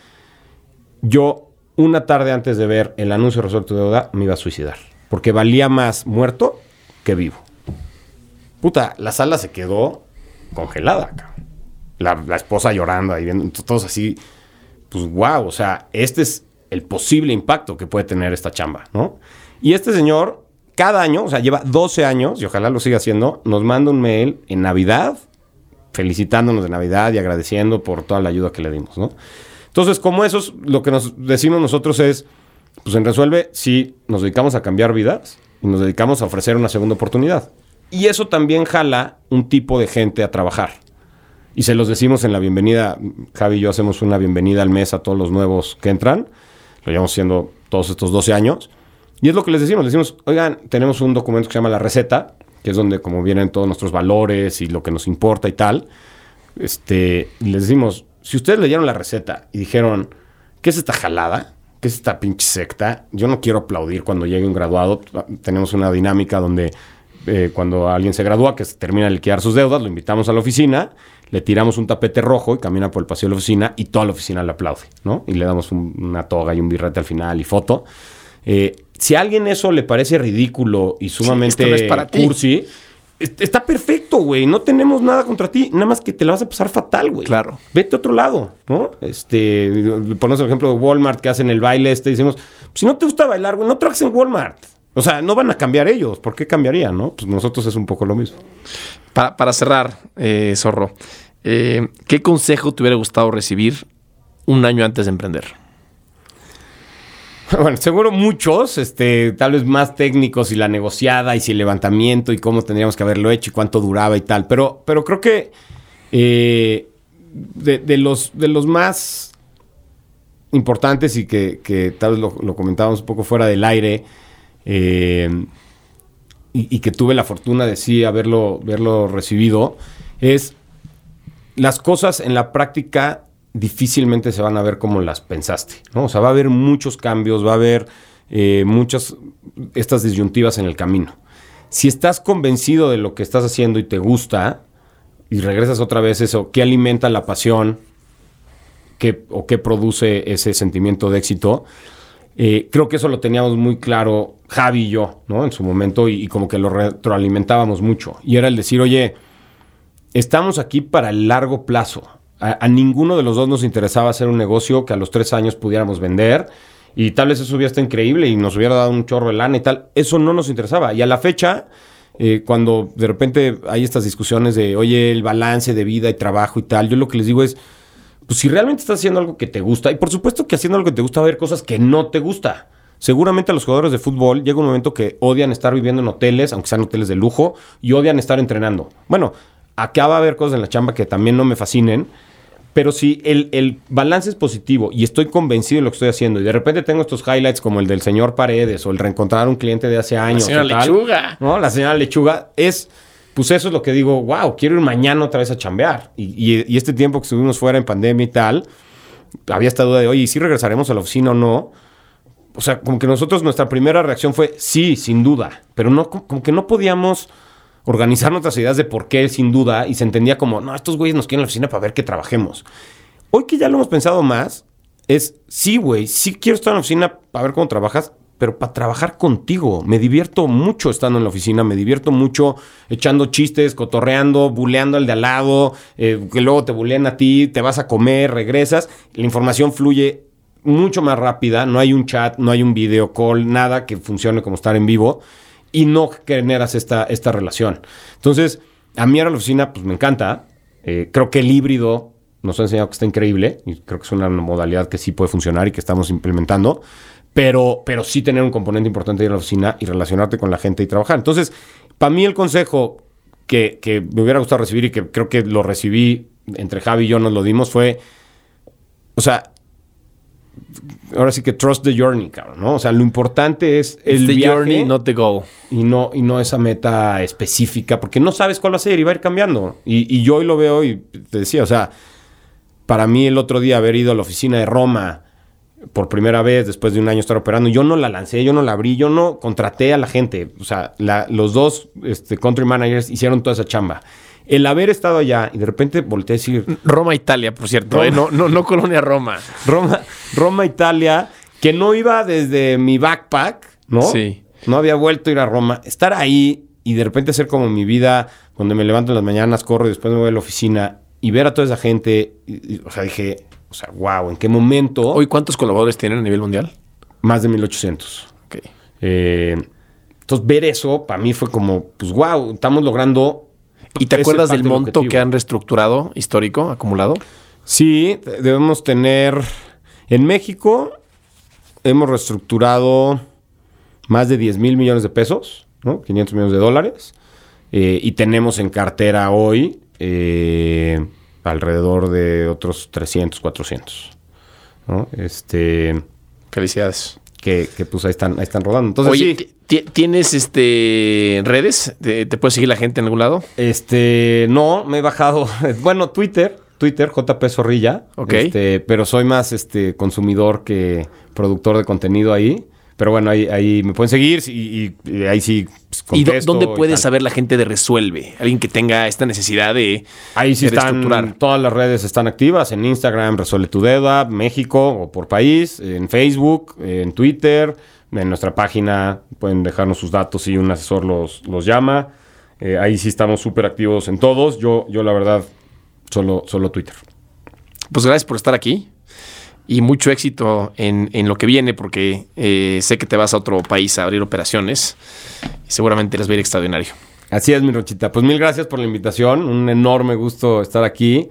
Yo, una tarde antes de ver el anuncio de Resuelve tu deuda, me iba a suicidar, porque valía más muerto que vivo. Puta, la sala se quedó congelada, la esposa llorando ahí, viendo, todos así, pues wow, o sea, este es el posible impacto que puede tener esta chamba, ¿no? Y este señor, cada año, o sea, lleva 12 años, y ojalá lo siga haciendo, nos manda un mail en Navidad, felicitándonos de Navidad y agradeciendo por toda la ayuda que le dimos, ¿no? Entonces, como eso, es, lo que nos decimos nosotros es, pues en Resuelve, sí, nos dedicamos a cambiar vidas, y nos dedicamos a ofrecer una segunda oportunidad. Y eso también jala un tipo de gente a trabajar. Y se los decimos en la bienvenida, Javi y yo hacemos una bienvenida al mes a todos los nuevos que entran. Lo llevamos haciendo todos estos 12 años. Y es lo que les decimos, les decimos, oigan, tenemos un documento que se llama La Receta, que es donde como vienen todos nuestros valores y lo que nos importa y tal. Este, les decimos, si ustedes leyeron la receta y dijeron, ¿qué es esta jalada? ¿Qué es esta pinche secta? Yo no quiero aplaudir cuando llegue un graduado. Tenemos una dinámica donde eh, cuando alguien se gradúa, que se termina de liquidar sus deudas, lo invitamos a la oficina, le tiramos un tapete rojo y camina por el pasillo de la oficina y toda la oficina le aplaude, ¿no? Y le damos un, una toga y un birrete al final y foto. Eh, si a alguien eso le parece ridículo y sumamente Sí, no es para cursi, est- está perfecto, güey. No tenemos nada contra ti, nada más que te la vas a pasar fatal, güey. Claro. Vete a otro lado, ¿no? Este, ponemos el ejemplo de Walmart que hacen el baile este, decimos, si no te gusta bailar, güey, no trabajes en Walmart. O sea, no van a cambiar ellos. ¿Por qué cambiarían, no? Pues nosotros es un poco lo mismo. Para, para cerrar, eh, Zorro, eh, ¿qué consejo te hubiera gustado recibir un año antes de emprender? Bueno, seguro muchos, este, tal vez más técnicos y la negociada y si el levantamiento y cómo tendríamos que haberlo hecho y cuánto duraba y tal. Pero, pero creo que eh, de, los, de los más importantes y que, tal vez lo, lo comentábamos un poco fuera del aire eh, y, y que tuve la fortuna de sí haberlo, haberlo recibido, es las cosas en la práctica difícilmente se van a ver como las pensaste, ¿no? O sea, va a haber muchos cambios, va a haber eh, muchas estas disyuntivas en el camino. Si estás convencido de lo que estás haciendo y te gusta, y regresas otra vez eso, ¿qué alimenta la pasión? ¿Qué, ¿O qué produce ese sentimiento de éxito? Eh, creo que eso lo teníamos muy claro Javi y yo, ¿no? En su momento, y, y como que lo retroalimentábamos mucho. Y era el decir, oye, estamos aquí para el largo plazo. A, ninguno de los dos nos interesaba hacer un negocio que a los tres años pudiéramos vender y tal vez eso hubiera estado increíble y nos hubiera dado un chorro de lana y tal. Eso no nos interesaba. Y a la fecha, eh, cuando de repente hay estas discusiones de, oye, el balance de vida y trabajo y tal, yo lo que les digo es, pues si realmente estás haciendo algo que te gusta, y por supuesto que haciendo algo que te gusta va a haber cosas que no te gusta. Seguramente a los jugadores de fútbol llega un momento que odian estar viviendo en hoteles, aunque sean hoteles de lujo, y odian estar entrenando. Bueno, acá va a haber cosas en la chamba que también no me fascinen, pero si el, el, balance es positivo y estoy convencido de lo que estoy haciendo, y de repente tengo estos highlights como el del señor Paredes o el reencontrar a un cliente de hace años. La señora tal, Lechuga. ¿no? La señora Lechuga es, pues eso es lo que digo, wow, quiero ir mañana otra vez a chambear. Y, y, y este tiempo que estuvimos fuera en pandemia y tal, había esta duda de, oye, ¿y si regresaremos a la oficina o no? O sea, como que nosotros, nuestra primera reacción fue, sí, sin duda, pero no, como que no podíamos organizar nuestras ideas de por qué sin duda y se entendía como, no, estos güeyes nos quieren en la oficina para ver que trabajemos. Hoy que ya lo hemos pensado más, es, sí, güey, sí quiero estar en la oficina para ver cómo trabajas, pero para trabajar contigo. Me divierto mucho estando en la oficina, me divierto mucho echando chistes, cotorreando, buleando al de al lado, eh, que luego te bulean a ti, te vas a comer, regresas, la información fluye mucho más rápida, no hay un chat, no hay un video call, nada que funcione como estar en vivo y no generas esta, esta relación. Entonces, a mí a la oficina pues me encanta, eh, creo que el híbrido nos ha enseñado que está increíble y creo que es una modalidad que sí puede funcionar y que estamos implementando pero, pero sí tener un componente importante de la oficina y relacionarte con la gente y trabajar. Entonces, para mí el consejo que, que, me hubiera gustado recibir y que creo que lo recibí entre Javi y yo nos lo dimos fue, o sea, ahora sí que trust the journey, cabrón, ¿no? O sea, lo importante es el the viaje journey, not the goal. y no, y no esa meta específica, porque no sabes cuál va a ser y va a ir cambiando. Y, y yo hoy lo veo y te decía, o sea, para mí el otro día haber ido a la oficina de Roma por primera vez después de un año estar operando, yo no la lancé, yo no la abrí, yo no contraté a la gente. O sea, la- los dos este, country managers hicieron toda esa chamba. El haber estado allá y de repente volteé a decir, Roma, Italia, por cierto. Roma. ¿eh? No, no, no Colonia Roma. Roma, Roma, Italia, que no iba desde mi backpack, ¿no? Sí. No había vuelto a ir a Roma. Estar ahí y de repente hacer como mi vida, donde me levanto en las mañanas, corro y después me voy a la oficina y ver a toda esa gente. y- y, o sea, dije, o sea, wow, ¿en qué momento? Hoy, ¿cuántos colaboradores tienen a nivel mundial? Más de 1800. Ok. Eh, entonces, ver eso para mí fue como, pues, wow, estamos logrando. ¿Y te acuerdas del monto que han reestructurado histórico, acumulado? Sí, debemos tener. En México hemos reestructurado más de 10 mil millones de pesos, ¿no? 500 millones de dólares. Eh, y tenemos en cartera hoy eh, alrededor de otros 300, 400. ¿no? Este, Felicidades. Que, que, pues ahí están, ahí están rodando. Entonces, Oye, sí, ¿tienes este redes? ¿Te, te puede seguir la gente en algún lado? Este, no, me he bajado. Bueno, Twitter, Twitter, JP Zorrilla. Ok. Este, pero soy más este consumidor que productor de contenido ahí. Pero bueno, ahí, ahí me pueden seguir y, y- y ahí sí pues, ¿Y dónde puede saber la gente de Resuelve? Alguien que tenga esta necesidad de, Ahí sí de están, todas las redes están activas. En Instagram, Resuelve tu Deuda, México o por país. En Facebook, en Twitter. En nuestra página pueden dejarnos sus datos y un asesor los, los llama. Eh, ahí sí estamos súper activos en todos. Yo, yo la verdad, solo, solo Twitter. Pues gracias por estar aquí y mucho éxito en, en lo que viene porque eh, sé que te vas a otro país a abrir operaciones y seguramente les va a ir extraordinario. Así es, mi Rochita. Pues mil gracias por la invitación. Un enorme gusto estar aquí.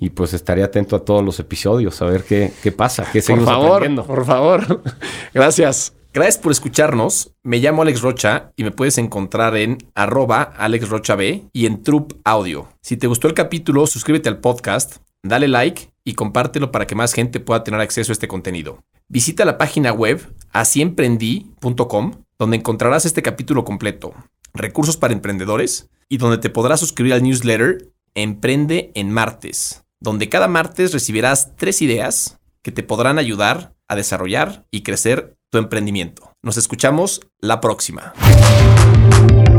Y pues estaré atento a todos los episodios, a ver qué, qué pasa, qué Por seguimos favor, aprendiendo. por favor. Gracias. Gracias por escucharnos. Me llamo Alex Rocha y me puedes encontrar en arroba AlexRochaB y en Troop Audio. Si te gustó el capítulo, suscríbete al podcast, dale like y compártelo para que más gente pueda tener acceso a este contenido. Visita la página web asiemprendí.com donde encontrarás este capítulo completo, recursos para emprendedores y donde te podrás suscribir al newsletter Emprende en Martes, donde cada martes recibirás tres ideas que te podrán ayudar a desarrollar y crecer tu emprendimiento. Nos escuchamos la próxima.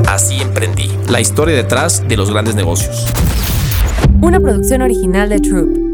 Así emprendí. La historia detrás de los grandes negocios. Una producción original de Troop.